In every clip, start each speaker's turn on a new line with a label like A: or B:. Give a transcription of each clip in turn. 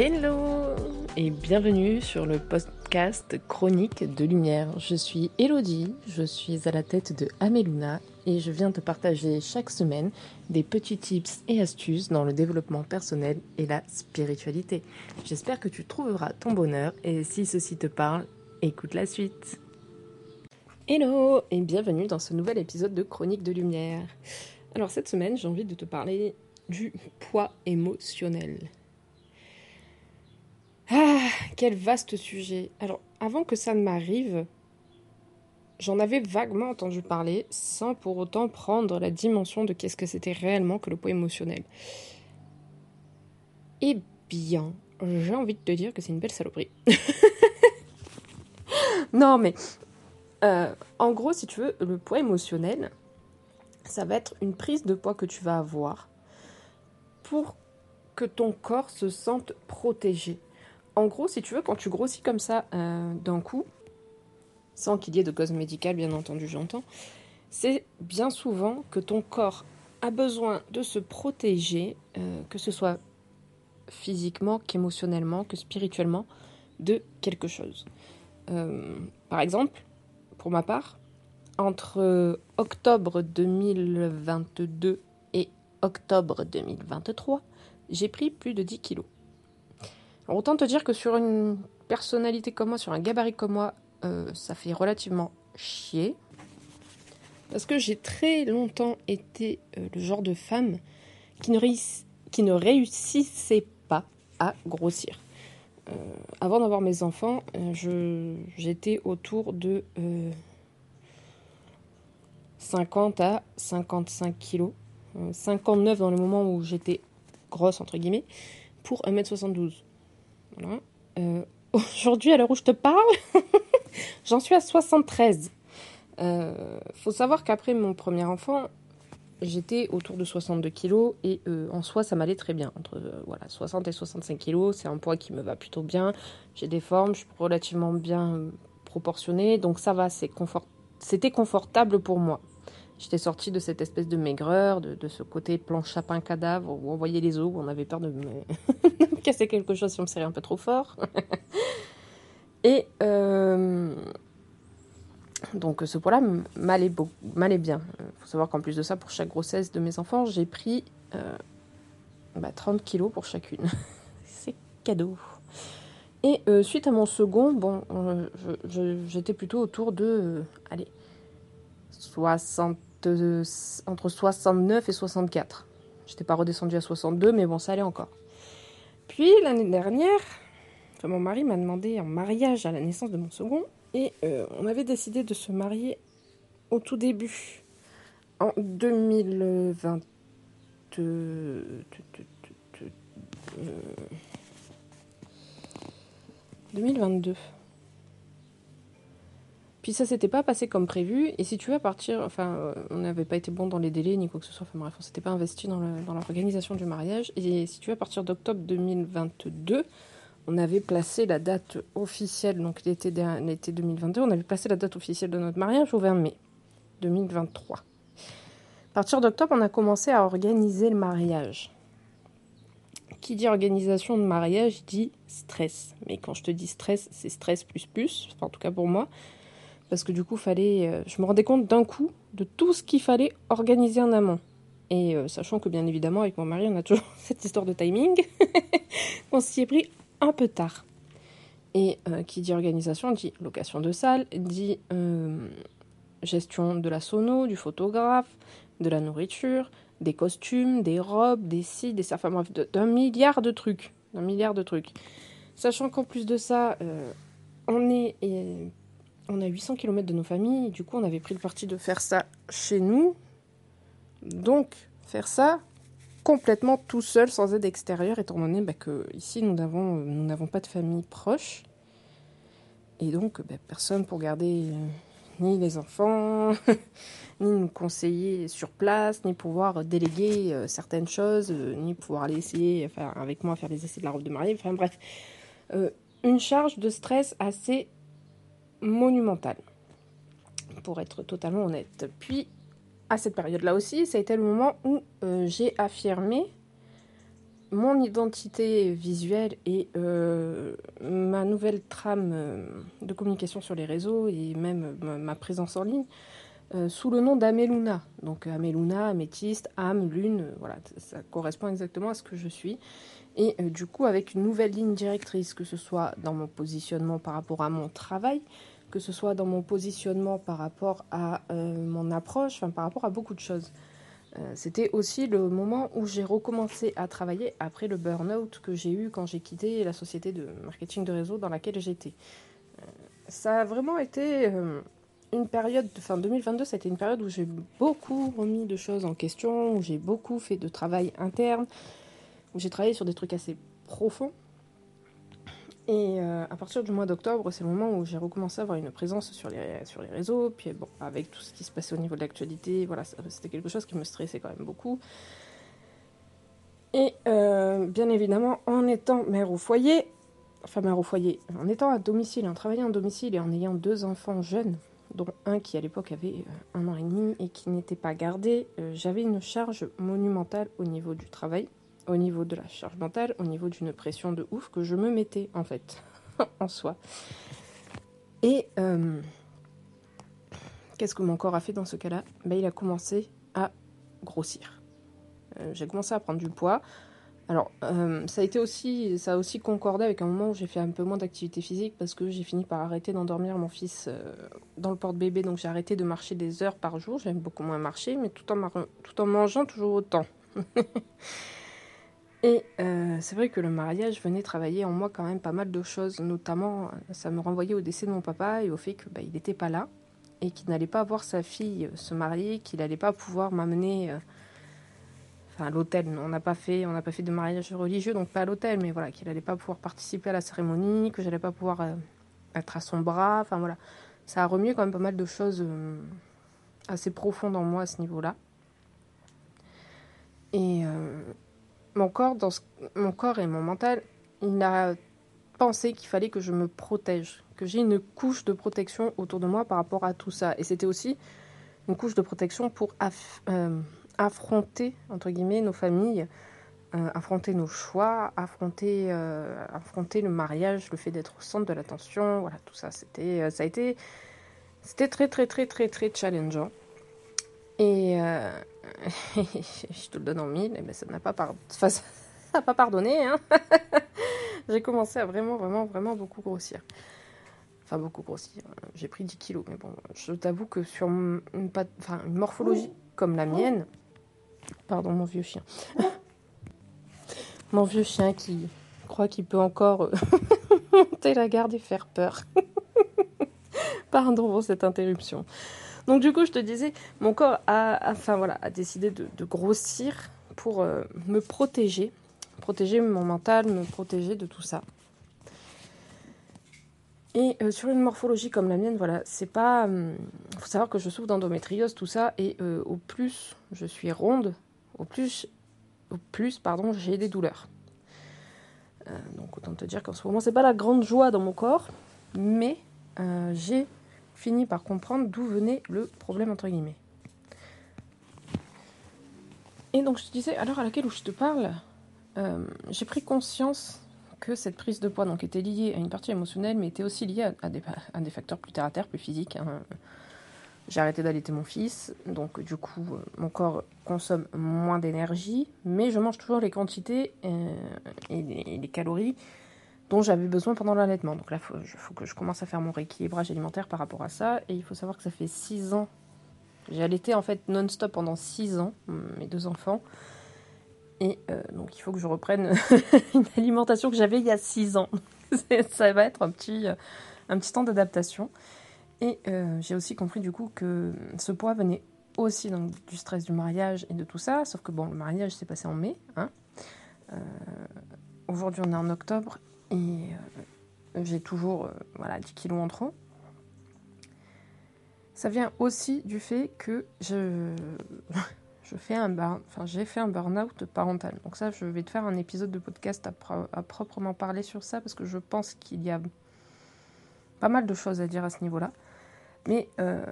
A: Hello et bienvenue sur le podcast Chronique de Lumière. Je suis Elodie, je suis à la tête de Ameluna et je viens te partager chaque semaine des petits tips et astuces dans le développement personnel et la spiritualité. J'espère que tu trouveras ton bonheur et si ceci te parle, écoute la suite. Hello et bienvenue dans ce nouvel épisode de Chronique de Lumière. Alors cette semaine, j'ai envie de te parler du poids émotionnel. Quel vaste sujet. Alors, avant que ça ne m'arrive, j'en avais vaguement entendu parler, sans pour autant prendre la dimension de qu'est-ce que c'était réellement que le poids émotionnel. Eh bien, j'ai envie de te dire que c'est une belle saloperie. non, mais euh, en gros, si tu veux, le poids émotionnel, ça va être une prise de poids que tu vas avoir pour que ton corps se sente protégé en gros, si tu veux, quand tu grossis comme ça euh, d'un coup, sans qu'il y ait de cause médicale, bien entendu, j'entends, c'est bien souvent que ton corps a besoin de se protéger, euh, que ce soit physiquement, qu'émotionnellement, que spirituellement, de quelque chose. Euh, par exemple, pour ma part, entre octobre 2022 et octobre 2023, j'ai pris plus de 10 kilos autant te dire que sur une personnalité comme moi, sur un gabarit comme moi, euh, ça fait relativement chier. Parce que j'ai très longtemps été euh, le genre de femme qui ne, réussissait pas à grossir. Euh, avant d'avoir mes enfants, j'étais autour de 50 à 55 kilos. 59 dans le moment où j'étais grosse, entre guillemets, pour 1m72. Euh, aujourd'hui, à l'heure où je te parle, j'en suis à 73. Euh, faut savoir qu'après mon premier enfant, j'étais autour de 62 kilos et euh, en soi, ça m'allait très bien. Entre voilà, 60 et 65 kilos, c'est un poids qui me va plutôt bien. J'ai des formes, je suis relativement bien proportionnée, donc ça va, c'était confortable pour moi. J'étais sortie de cette espèce de maigreur, de, ce côté planche chapin cadavre où on voyait les os, où on avait peur de casser quelque chose si on me serrait un peu trop fort. Et euh, donc ce poids-là m'allait, bien. Il faut savoir qu'en plus de ça, pour chaque grossesse de mes enfants, j'ai pris 30 euh, bah, kilos pour chacune. C'est cadeau. Et euh, suite à mon second, bon, j'étais plutôt autour de, allez, 60 entre 69 et 64. J'étais pas redescendue à 62, mais bon, ça allait encore. Puis l'année dernière, mon mari m'a demandé en mariage à la naissance de mon second, et euh, on avait décidé de se marier au tout début, en 2020. 2022. Puis ça s'était pas passé comme prévu. Et si tu veux, à partir. Enfin, euh, on n'avait pas été bon dans les délais ni quoi que ce soit. Enfin bref, on s'était pas investi dans l'organisation du mariage. Et si tu veux, à partir d'octobre 2022, on avait placé la date officielle, donc l'été 2022, on avait placé la date officielle de notre mariage au 20 mai 2023. À partir d'octobre, on a commencé à organiser le mariage. Qui dit organisation de mariage dit stress. Mais quand je te dis stress, c'est stress plus plus, en tout cas pour moi parce que du coup, fallait, euh, je me rendais compte d'un coup de tout ce qu'il fallait organiser en amont. Et euh, sachant que bien évidemment, avec mon mari, on a toujours cette histoire de timing, on s'y est pris un peu tard. Et euh, qui dit organisation dit location de salle, dit gestion de la sono, du photographe, de la nourriture, des costumes, des robes, des sites, des enfin bref, d'un milliard de trucs. D'un milliard de trucs. Sachant qu'en plus de ça, on est on a 800 km de nos familles, du coup on avait pris le parti de faire ça chez nous. Donc faire ça complètement tout seul, sans aide extérieure, étant donné bah, que ici nous n'avons pas de famille proche. Et donc bah, personne pour garder euh, ni les enfants, ni nous conseiller sur place, ni pouvoir déléguer euh, certaines choses, euh, ni pouvoir aller essayer, avec moi faire les essais de la robe de mariée. Enfin bref, une charge de stress assez monumentale, pour être totalement honnête. Puis, à cette période-là aussi, ça a été le moment où euh, j'ai affirmé mon identité visuelle et euh, ma nouvelle trame euh, de communication sur les réseaux et même ma présence en ligne sous le nom d'Ameluna. Donc Ameluna, améthyste, âme, lune, voilà, ça correspond exactement à ce que je suis. Et du coup, avec une nouvelle ligne directrice, que ce soit dans mon positionnement par rapport à mon travail, que ce soit dans mon positionnement par rapport à mon approche, enfin par rapport à beaucoup de choses. Euh, c'était aussi le moment où j'ai recommencé à travailler après le burn-out que j'ai eu quand j'ai quitté la société de marketing de réseau dans laquelle j'étais. Euh, ça a vraiment été euh, une période, enfin 2022, c'était une période où j'ai beaucoup remis de choses en question, où j'ai beaucoup fait de travail interne, j'ai travaillé sur des trucs assez profonds. Et euh, à partir du mois d'octobre, c'est le moment où j'ai recommencé à avoir une présence sur les, sur les réseaux. Puis bon, avec tout ce qui se passait au niveau de l'actualité, voilà, c'était quelque chose qui me stressait quand même beaucoup. Et euh, bien évidemment, en étant mère au foyer, enfin mère au foyer, en étant à domicile, en travaillant à domicile et en ayant deux enfants jeunes, dont un qui à l'époque avait euh, un an et demi et qui n'était pas gardé, j'avais une charge monumentale au niveau du travail au niveau de la charge mentale, au niveau d'une pression de ouf que je me mettais en fait, en soi. Et euh, qu'est-ce que mon corps a fait dans ce cas-là? Ben, Il a commencé à grossir. Euh, j'ai commencé à prendre du poids. Alors, euh, ça a été aussi, ça a aussi concordé avec un moment où j'ai fait un peu moins d'activité physique parce que j'ai fini par arrêter d'endormir mon fils dans le porte-bébé, donc j'ai arrêté de marcher des heures par jour. J'aime beaucoup moins marcher, mais tout en, tout en mangeant toujours autant. Et euh, c'est vrai que le mariage venait travailler en moi quand même pas mal de choses, notamment ça me renvoyait au décès de mon papa et au fait qu'il bah, n'était pas là et qu'il n'allait pas voir sa fille euh, se marier, qu'il n'allait pas pouvoir m'amener euh, à l'hôtel. On n'a pas fait, pas fait de mariage religieux, donc pas à l'hôtel, mais voilà, qu'il n'allait pas pouvoir participer à la cérémonie, que j'allais pas pouvoir être à son bras. Enfin voilà, ça a remué quand même pas mal de choses assez profondes en moi à ce niveau-là. Et mon corps, mon corps et mon mental, il a pensé qu'il fallait que je me protège, que j'ai une couche de protection autour de moi par rapport à tout ça. Et c'était aussi une couche de protection pour euh, affronter, entre guillemets, nos familles, euh, affronter nos choix, affronter, euh, affronter le mariage, le fait d'être au centre de l'attention, voilà, tout ça. C'était, ça a c'était très, très, très, très, très challengeant. Et, je te le donne en mille, mais ça n'a pas, pas pardonné. Hein. j'ai commencé à vraiment, vraiment, vraiment beaucoup grossir. Enfin, beaucoup grossir. J'ai pris 10 kilos, mais bon, je t'avoue que sur une, enfin, une morphologie comme la mienne, pardon, mon vieux chien, mon vieux chien qui croit qu'il peut encore euh, monter la garde et faire peur. pardon pour cette interruption. Donc du coup, je te disais, mon corps a, enfin, décidé de, grossir pour euh, me protéger, protéger mon mental, me protéger de tout ça. Et euh, sur une morphologie comme la mienne, voilà, c'est pas. Il hum, faut savoir que je souffre d'endométriose, tout ça, et euh, au plus je suis ronde, au plus, au plus, pardon, j'ai des douleurs. donc autant te dire qu'en ce moment, c'est pas la grande joie dans mon corps, mais j'ai fini par comprendre d'où venait le problème entre guillemets. Et donc je te disais, à l'heure à laquelle je te parle, euh, j'ai pris conscience que cette prise de poids donc, était liée à une partie émotionnelle, mais était aussi liée à, des, facteurs plus terre à terre, plus physiques. Hein. J'ai arrêté d'allaiter mon fils, donc du coup euh, mon corps consomme moins d'énergie, mais je mange toujours les quantités euh, et les calories dont j'avais besoin pendant l'allaitement. Donc là, il faut, que je commence à faire mon rééquilibrage alimentaire par rapport à ça. Et il faut savoir que ça fait 6 ans. J'ai allaité en fait non-stop pendant 6 ans, mes deux enfants. Et euh, donc il faut que je reprenne une alimentation que j'avais il y a 6 ans. ça va être un petit, euh, temps d'adaptation. Et euh, j'ai aussi compris du coup que ce poids venait aussi donc, du stress du mariage et de tout ça. Sauf que bon, le mariage s'est passé en mai. Hein. Aujourd'hui on est en octobre et euh, j'ai toujours euh, voilà, 10 kilos en trop. Ça vient aussi du fait que je, je fais un j'ai fait un burn-out parental. Donc ça, je vais te faire un épisode de podcast à, proprement parler sur ça parce que je pense qu'il y a pas mal de choses à dire à ce niveau-là. Mais euh,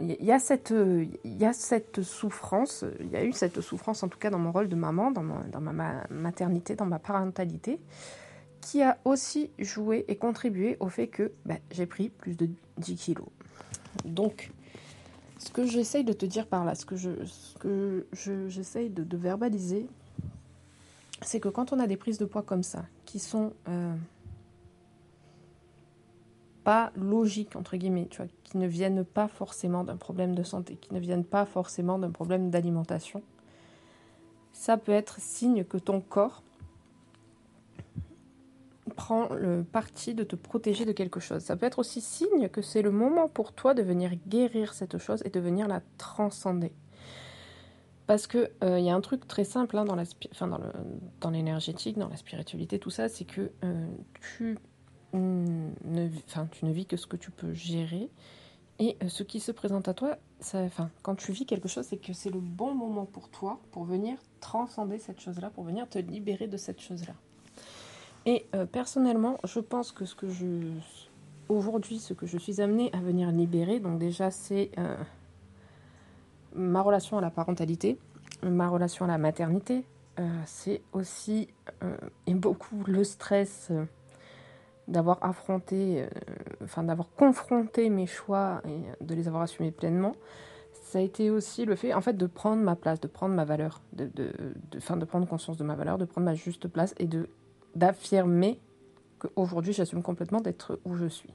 A: il y, a cette, souffrance, il y a eu cette souffrance en tout cas dans mon rôle de maman, dans, ma maternité, dans ma parentalité, qui a aussi joué et contribué au fait que ben, j'ai pris plus de 10 kilos. Donc, ce que j'essaye de te dire par là, ce que je, j'essaye de, de, verbaliser, c'est que quand on a des prises de poids comme ça, qui sont euh, pas entre guillemets, tu vois, qui ne viennent pas forcément d'un problème de santé, qui ne viennent pas forcément d'un problème d'alimentation, ça peut être signe que ton corps prend le parti de te protéger de quelque chose. Ça peut être aussi signe que c'est le moment pour toi de venir guérir cette chose et de venir la transcender. Parce que il euh, y a un truc très simple hein, dans, enfin, dans, l'énergétique, dans la spiritualité, tout ça, c'est que euh, tu, tu ne vis que ce que tu peux gérer. Et euh, ce qui se présente à toi, ça, enfin, quand tu vis quelque chose, c'est que c'est le bon moment pour toi pour venir transcender cette chose-là, pour venir te libérer de cette chose-là. Et euh, personnellement, je pense que ce que je. Aujourd'hui, ce que je suis amenée à venir libérer, donc déjà, c'est euh, ma relation à la parentalité, ma relation à la maternité. C'est aussi et beaucoup le stress d'avoir affronté, enfin d'avoir confronté mes choix et de les avoir assumés pleinement ça a été aussi le fait en fait de prendre ma place, de prendre ma valeur, de, de, de, de prendre conscience de ma valeur, de prendre ma juste place et de d'affirmer qu'aujourd'hui j'assume complètement d'être où je suis.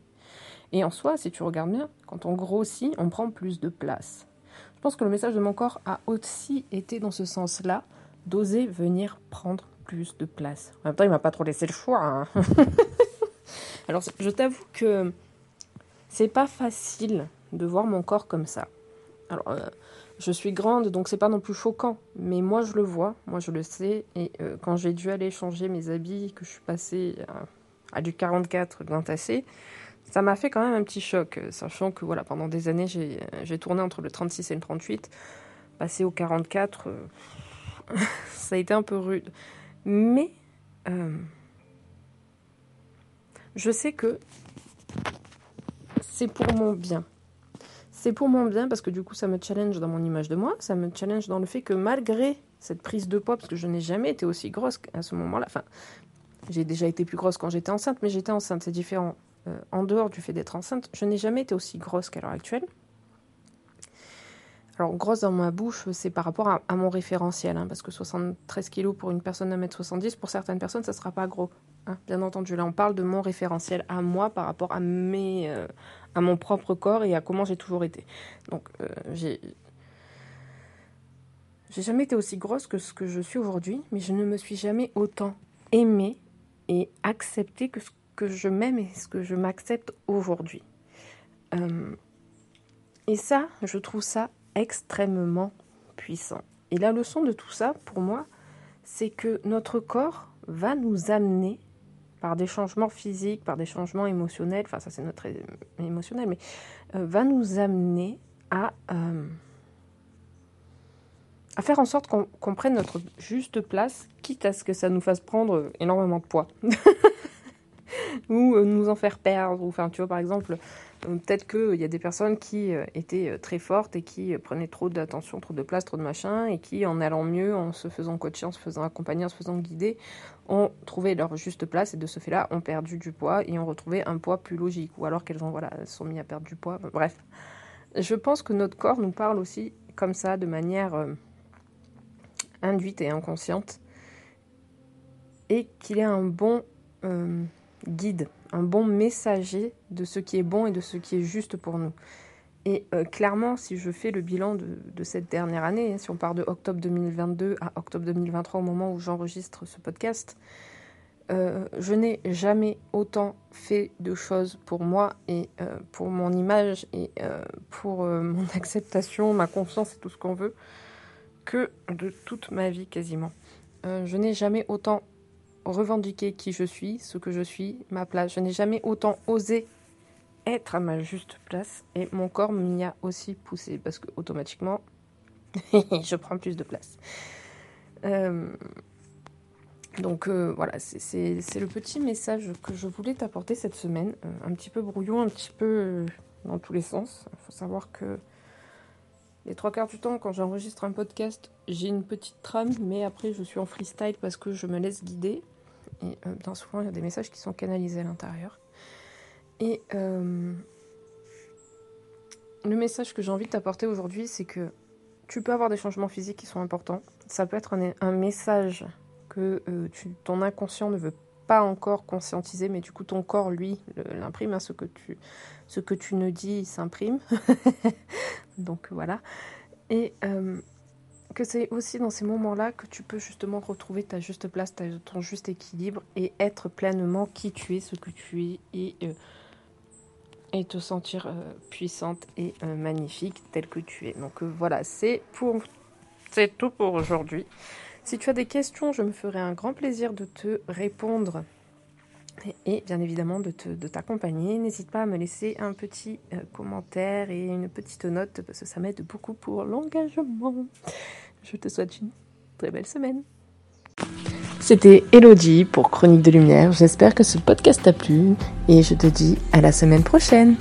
A: Et en soi, si tu regardes bien, quand on grossit, on prend plus de place. Je pense que le message de mon corps a aussi été dans ce sens-là, d'oser venir prendre plus de place. En même temps, il m'a pas trop laissé le choix. Hein. Alors, je t'avoue que c'est pas facile de voir mon corps comme ça. Alors, euh, je suis grande, donc c'est pas non plus choquant. Mais moi, je le vois, moi, je le sais. Et euh, quand j'ai dû aller changer mes habits, que je suis passée à, du 44 d'un tassé, ça m'a fait quand même un petit choc, sachant que voilà, pendant des années, j'ai tourné entre le 36 et le 38. Passer au 44, euh, ça a été un peu rude. Mais je sais que c'est pour mon bien. C'est pour mon bien parce que du coup ça me challenge dans mon image de moi, ça me challenge dans le fait que malgré cette prise de poids, parce que je n'ai jamais été aussi grosse à ce moment-là, enfin j'ai déjà été plus grosse quand j'étais enceinte, mais j'étais enceinte, c'est différent. Euh, en dehors du fait d'être enceinte, je n'ai jamais été aussi grosse qu'à l'heure actuelle. Alors, grosse dans ma bouche, c'est par rapport à, mon référentiel, hein, parce que 73 kg pour une personne de 1m70, pour certaines personnes, ça ne sera pas gros. Hein, bien entendu, là, on parle de mon référentiel à moi par rapport à, mes, euh, à mon propre corps et à comment j'ai toujours été. Donc, euh, j'ai. J'ai jamais été aussi grosse que ce que je suis aujourd'hui, mais je ne me suis jamais autant aimée et acceptée que ce que je m'aime et ce que je m'accepte aujourd'hui. Euh, et ça, je trouve ça extrêmement puissant. Et la leçon de tout ça, pour moi, c'est que notre corps va nous amener par des changements physiques, par des changements émotionnels, enfin ça c'est notre émotionnel, mais euh, va nous amener à, euh, à faire en sorte qu'on prenne notre juste place, quitte à ce que ça nous fasse prendre énormément de poids. ou euh, nous en faire perdre. Ou, enfin, tu vois, par exemple, peut-être qu'il y a des personnes qui euh, étaient très fortes et qui prenaient trop d'attention, trop de place, trop de machin, et qui, en allant mieux, en se faisant coacher, en se faisant accompagner, en se faisant guider, ont trouvé leur juste place et de ce fait-là ont perdu du poids et ont retrouvé un poids plus logique. Ou alors qu'elles ont voilà, sont mis à perdre du poids. Bref. Je pense que notre corps nous parle aussi comme ça, de manière induite et inconsciente, et qu'il est un bon guide, un bon messager de ce qui est bon et de ce qui est juste pour nous. Et euh, clairement, si je fais le bilan de, cette dernière année, hein, si on part de octobre 2022 à octobre 2023 au moment où j'enregistre ce podcast, euh, je n'ai jamais autant fait de choses pour moi et euh, pour mon image et pour mon acceptation, ma confiance et tout ce qu'on veut que de toute ma vie quasiment. je n'ai jamais autant revendiquer qui je suis, ce que je suis, ma place. Je n'ai jamais autant osé être à ma juste place et mon corps m'y a aussi poussé parce que automatiquement je prends plus de place. Euh, donc euh, voilà, c'est le petit message que je voulais t'apporter cette semaine, euh, un petit peu brouillon, un petit peu dans tous les sens. Il faut savoir que les trois quarts du temps, quand j'enregistre un podcast, j'ai une petite trame, mais après je suis en freestyle parce que je me laisse guider. Et euh, bien souvent, il y a des messages qui sont canalisés à l'intérieur. Et euh, le message que j'ai envie de t'apporter aujourd'hui, c'est que tu peux avoir des changements physiques qui sont importants. Ça peut être un, message que euh, ton inconscient ne veut pas encore conscientiser, mais du coup ton corps, lui, l'imprime. Hein, ce, que tu, ce que tu ne dis, s'imprime. Donc voilà. Et que c'est aussi dans ces moments-là que tu peux justement retrouver ta juste place, ton juste équilibre et être pleinement qui tu es, ce que tu es et, euh, te sentir euh, puissante et magnifique telle que tu es. Donc voilà, c'est pour c'est tout pour aujourd'hui. Si tu as des questions, je me ferai un grand plaisir de te répondre et bien évidemment de, t'accompagner. N'hésite pas à me laisser un petit euh, commentaire et une petite note parce que ça m'aide beaucoup pour l'engagement. Je te souhaite une très belle semaine. C'était Elodie pour Chronique de Lumière. J'espère que ce podcast t'a plu et je te dis à la semaine prochaine.